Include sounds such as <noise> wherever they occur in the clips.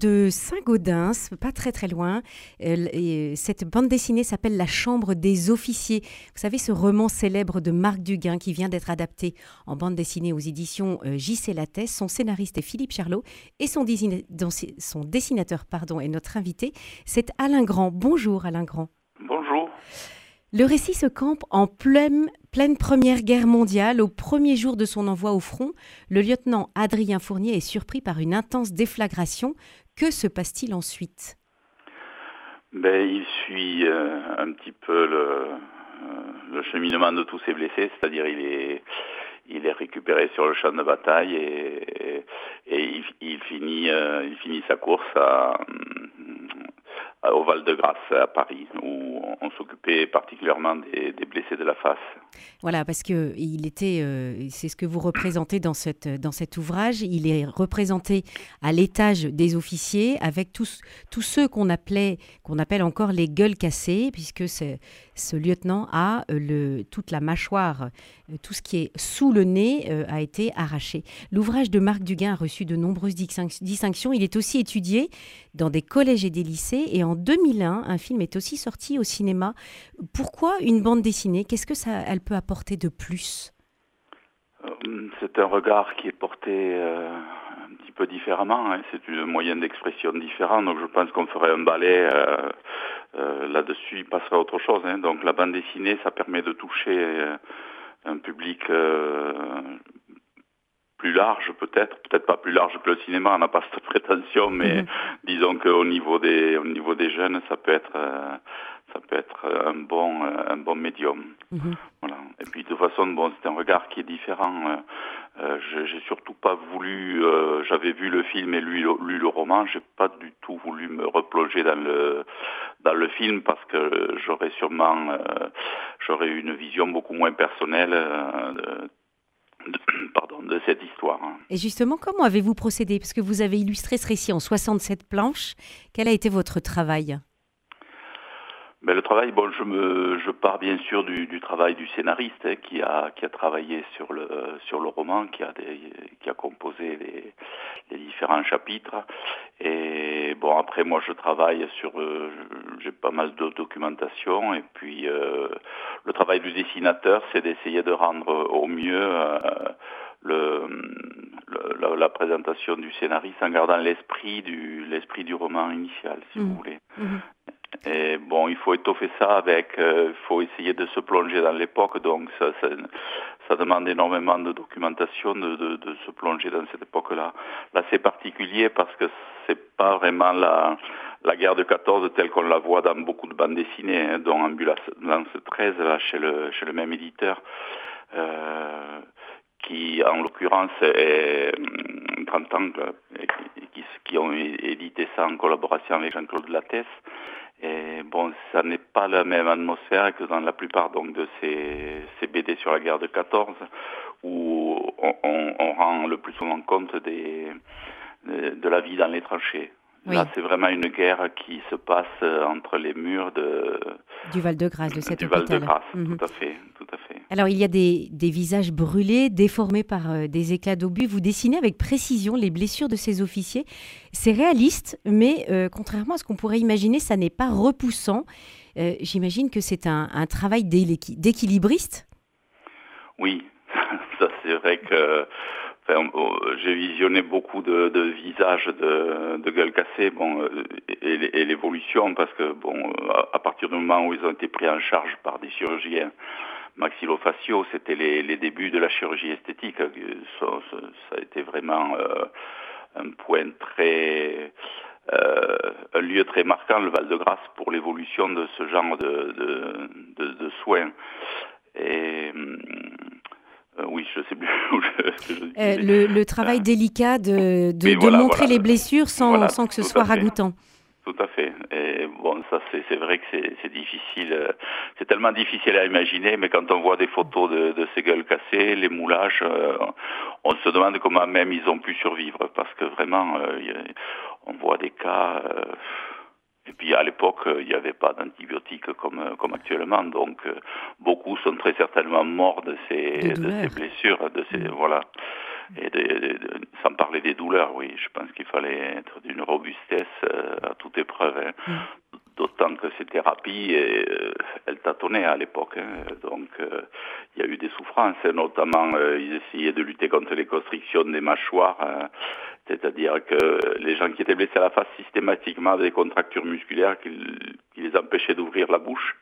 de Saint-Gaudens, pas très très loin. Et cette bande dessinée s'appelle La Chambre des officiers. Vous savez, ce roman célèbre de Marc Duguin qui vient d'être adapté en bande dessinée aux éditions euh, JC Lattès. Son scénariste est Philippe Charlot et son, son dessinateur pardon, est notre invité. C'est Alain Grand. Bonjour Alain Grand. Bonjour. Le récit se campe en pleine, pleine Première Guerre mondiale. Au premier jour de son envoi au front, le lieutenant Adrien Fournier est surpris par une intense déflagration. Que se passe-t-il ensuite? Ben, Il suit euh, un petit peu le, euh, le, cheminement de tous ses blessés, c'est-à-dire il est, récupéré sur le champ de bataille et, et, il, finit, euh, il finit sa course au Val-de-Grâce à Paris, on s'occupait particulièrement des, blessés de la face. Voilà, parce que il était, euh, c'est ce que vous représentez dans, cette, dans cet ouvrage. Il est représenté à l'étage des officiers avec tous, tous ceux qu'on appelait, qu'on appelle encore les gueules cassées, puisque ce lieutenant a euh, le, toute la mâchoire, euh, tout ce qui est sous le nez a été arraché. L'ouvrage de Marc Duguin a reçu de nombreuses distinctions. Il est aussi étudié dans des collèges et des lycées et en 2001, un film est aussi sorti au cinéma. Pourquoi une bande dessinée? Qu'est-ce que ça, elle peut apporter de plus? Euh, C'est un regard qui est porté euh, un petit peu différemment. Hein. C'est une moyenne d'expression différente. Donc je pense qu'on ferait un ballet euh, là-dessus, il passerait à autre chose. Hein. Donc la bande dessinée, ça permet de toucher un public plus large peut-être, peut-être pas plus large que le cinéma, on n'a pas cette prétention, mais mhm. disons qu'au niveau des au niveau des jeunes, ça peut être euh, ça peut être un bon euh, un bon médium. Mhm. Voilà. Et puis de toute façon, bon, c'est un regard qui est différent. Euh, j'ai surtout pas voulu, j'avais vu le film et lu, lu le roman, j'ai pas du tout voulu me replonger dans le dans le film parce que j'aurais sûrement j'aurais eu une vision beaucoup moins personnelle pardon, de cette histoire. Hein. Et justement, comment avez-vous procédé? Parce que vous avez illustré ce récit en 67 planches. Quel a été votre travail? Mais le travail, bon, je me, je pars bien sûr du, du travail du scénariste hein, qui a qui a travaillé sur le sur le roman, qui a des, qui a composé les, les différents chapitres. Et bon, après moi, je travaille sur, euh, j'ai pas mal de documentation. Et puis euh, le travail du dessinateur, c'est d'essayer de rendre au mieux euh, le, le la, présentation du scénariste en gardant l'esprit du l'esprit du roman initial, si vous mmh. voulez. Mmh. Et il faut étoffer ça avec, il euh, faut essayer de se plonger dans l'époque, donc ça, demande énormément de documentation, de, se plonger dans cette époque-là. Là, c'est particulier parce que c'est pas vraiment la, guerre de 14 telle qu'on la voit dans beaucoup de bandes dessinées, hein, dont Ambulance 13, là, chez le, chez le même éditeur. Euh, qui en l'occurrence est 30 hum, ans, qui, qui, ont édité ça en collaboration avec Jean-Claude Lattès. Et bon, ça n'est pas la même atmosphère que dans la plupart donc de ces, ces BD sur la guerre de 14, où on, on, on rend le plus souvent compte des, de la vie dans les tranchées. Là, c'est vraiment une guerre qui se passe entre les murs de du Val-de-Grâce, de cette du Val-de-Grâce, mhm. tout à fait, tout à fait. Alors, il y a des, des visages brûlés, déformés par euh, des éclats d'obus. Vous dessinez avec précision les blessures de ces officiers. C'est réaliste, mais euh, contrairement à ce qu'on pourrait imaginer, ça n'est pas repoussant. Euh, j'imagine que c'est un, un travail d'équilibriste. Oui, <laughs> ça c'est vrai que j'ai visionné beaucoup de, de visages de, de gueules cassées, bon, euh, et, l'évolution, parce que bon, à, partir du moment où ils ont été pris en charge par des chirurgiens maxillofaciaux, c'était les, débuts de la chirurgie esthétique. Ça, ça, a été vraiment euh, un point très, euh, un lieu très marquant, le Val-de-Grâce, pour l'évolution de ce genre de, de, de, de soins. Et hum, euh, oui, je sais plus je, euh, le, le, travail délicat de, de, de montrer les blessures sans, sans que ce soit ragoûtant. Tout à fait. Et bon, ça c'est vrai que c'est difficile. Euh, c'est tellement difficile à imaginer, mais quand on voit des photos de, de ces gueules cassées, les moulages, on se demande comment même ils ont pu survivre, parce que vraiment, on voit des cas. Et puis à l'époque, euh, il n'y avait pas d'antibiotiques comme, euh, comme actuellement, donc euh, beaucoup sont très certainement morts de ces, de, ces blessures, de ces mm. voilà. Et sans parler des douleurs, oui, je pense qu'il fallait être d'une robustesse à toute épreuve. Hein. Mm. D'autant que ces thérapies, elles tâtonnaient à l'époque. Hein. Donc, euh, il y a eu des souffrances, hein. notamment, euh, ils essayaient de lutter contre les constrictions des mâchoires. Hein. C'est-à-dire que les gens qui étaient blessés à la face systématiquement avaient des contractures musculaires qui les empêchaient d'ouvrir la bouche.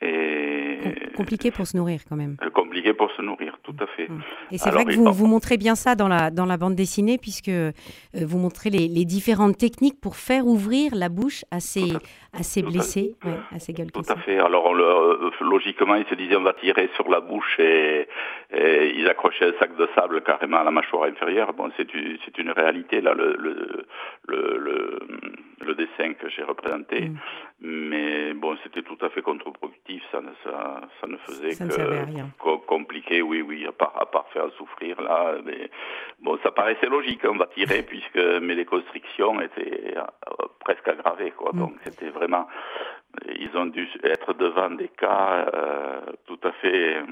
Et compliqué pour se nourrir quand même. Euh, compliqué pour se nourrir, tout à fait. Et c'est vrai que vous, vous montrez bien ça dans la, dans la bande dessinée, puisque euh, vous montrez les, les, différentes techniques pour faire ouvrir la bouche à ces, à, ces blessés, à, ces gueules Tout à fait. Alors euh, logiquement, ils se disaient on va tirer sur la bouche et, ils accrochaient un sac de sable carrément à la mâchoire inférieure. Bon, c'est une réalité, là, le, le, le, le dessin que j'ai représenté. Mm. Mais bon, c'était tout à fait contre-productif. Ça, ça, ça, ne faisait que compliqué, oui, oui, à part, à part faire souffrir là. Mais bon, ça paraissait logique, on va tirer, <laughs> puisque mais les constrictions étaient euh, presque aggravées, quoi. Mm. Donc c'était vraiment, ils ont dû être devant des cas euh, tout à fait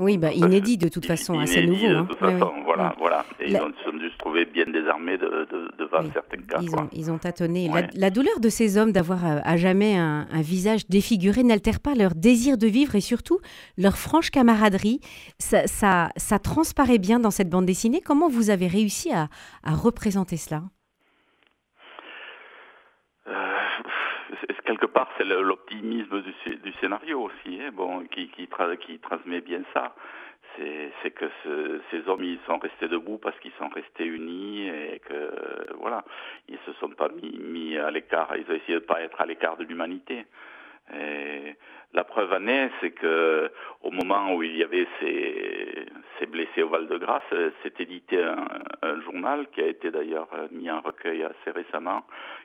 oui, bah, inédit de toute façon, assez nouveau. De hein. toute façon, voilà, voilà. Et ils ont, dû se trouver bien désarmés de, devant certains cas. Ils ont, ils ont tâtonné. La, douleur de ces hommes d'avoir euh, à, jamais un, visage défiguré n'altère pas leur désir de vivre et surtout leur franche camaraderie. Ça, ça, ça transparaît bien dans cette bande dessinée. Comment vous avez réussi à, à représenter cela? Quelque part, c'est l'optimisme du, scénario aussi, hein, bon, qui, qui, transmet bien ça. C'est que ces hommes, ils sont restés debout parce qu'ils sont restés unis et que, voilà, ils se sont pas mis, mis à l'écart, ils ont essayé de pas être à l'écart de l'humanité. Et la preuve en est, c'est que au moment où il y avait ces, ces blessés au Val-de-Grâce, s'est édité un, journal qui a été d'ailleurs mis en recueil assez récemment,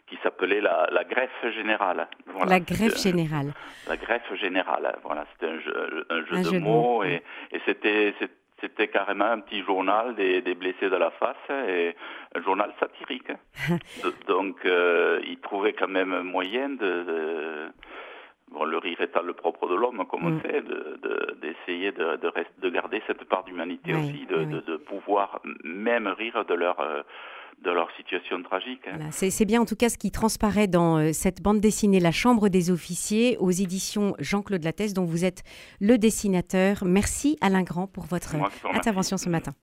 qui s'appelait la, la, Greffe Générale. la Greffe Générale. La Greffe Générale, voilà, c'était un jeu, un jeu, de, mots, et, et c'était c'était carrément un petit journal des, des, blessés de la face et un journal satirique. <laughs> Donc, euh, il trouvait quand même moyen de Bon, le rire étant le propre de l'homme, comme on mm. sait, d'essayer de, de, de, garder cette part d'humanité aussi, de, pouvoir même rire de leur, euh, de leur situation tragique. Hein. C'est bien en tout cas ce qui transparaît dans euh, cette bande dessinée La Chambre des officiers aux éditions Jean-Claude Lattès, dont vous êtes le dessinateur. Merci Alain Grand pour votre intervention ce matin.